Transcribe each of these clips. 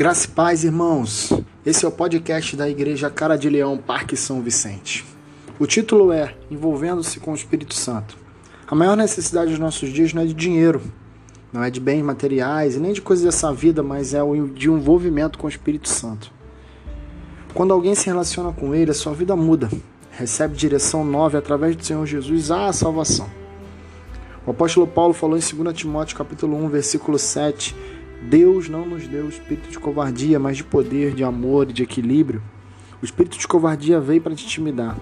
Graça e paz, irmãos. Esse é o podcast da Igreja Cara de Leão, Parque São Vicente. O título é Envolvendo-se com o Espírito Santo. A maior necessidade dos nossos dias não é de dinheiro, não é de bens materiais e nem de coisas dessa vida, mas é de um envolvimento com o Espírito Santo. Quando alguém se relaciona com ele, a sua vida muda, recebe direção nova através do Senhor Jesus a salvação. O apóstolo Paulo falou em 2 Timóteo capítulo 1, versículo 7, Deus não nos deu o espírito de covardia, mas de poder, de amor e de equilíbrio. O espírito de covardia veio para te intimidar,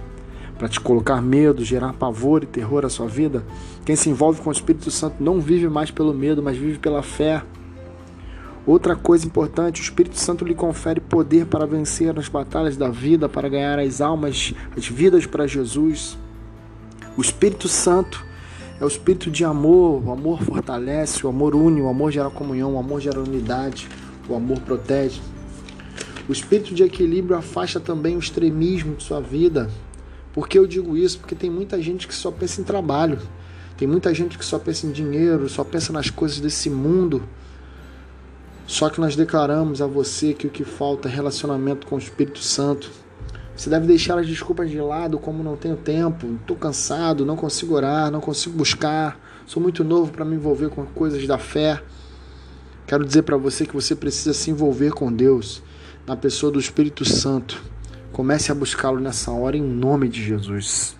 para te colocar medo, gerar pavor e terror à sua vida. Quem se envolve com o Espírito Santo não vive mais pelo medo, mas vive pela fé. Outra coisa importante, o Espírito Santo lhe confere poder para vencer as batalhas da vida, para ganhar as almas, as vidas para Jesus. O Espírito Santo é o espírito de amor. O amor fortalece, o amor une, o amor gera comunhão, o amor gera unidade, o amor protege. O espírito de equilíbrio afasta também o extremismo de sua vida. Por que eu digo isso? Porque tem muita gente que só pensa em trabalho, tem muita gente que só pensa em dinheiro, só pensa nas coisas desse mundo. Só que nós declaramos a você que o que falta é relacionamento com o Espírito Santo. Você deve deixar as desculpas de lado, como não tenho tempo, estou cansado, não consigo orar, não consigo buscar, sou muito novo para me envolver com coisas da fé. Quero dizer para você que você precisa se envolver com Deus, na pessoa do Espírito Santo. Comece a buscá-lo nessa hora em nome de Jesus.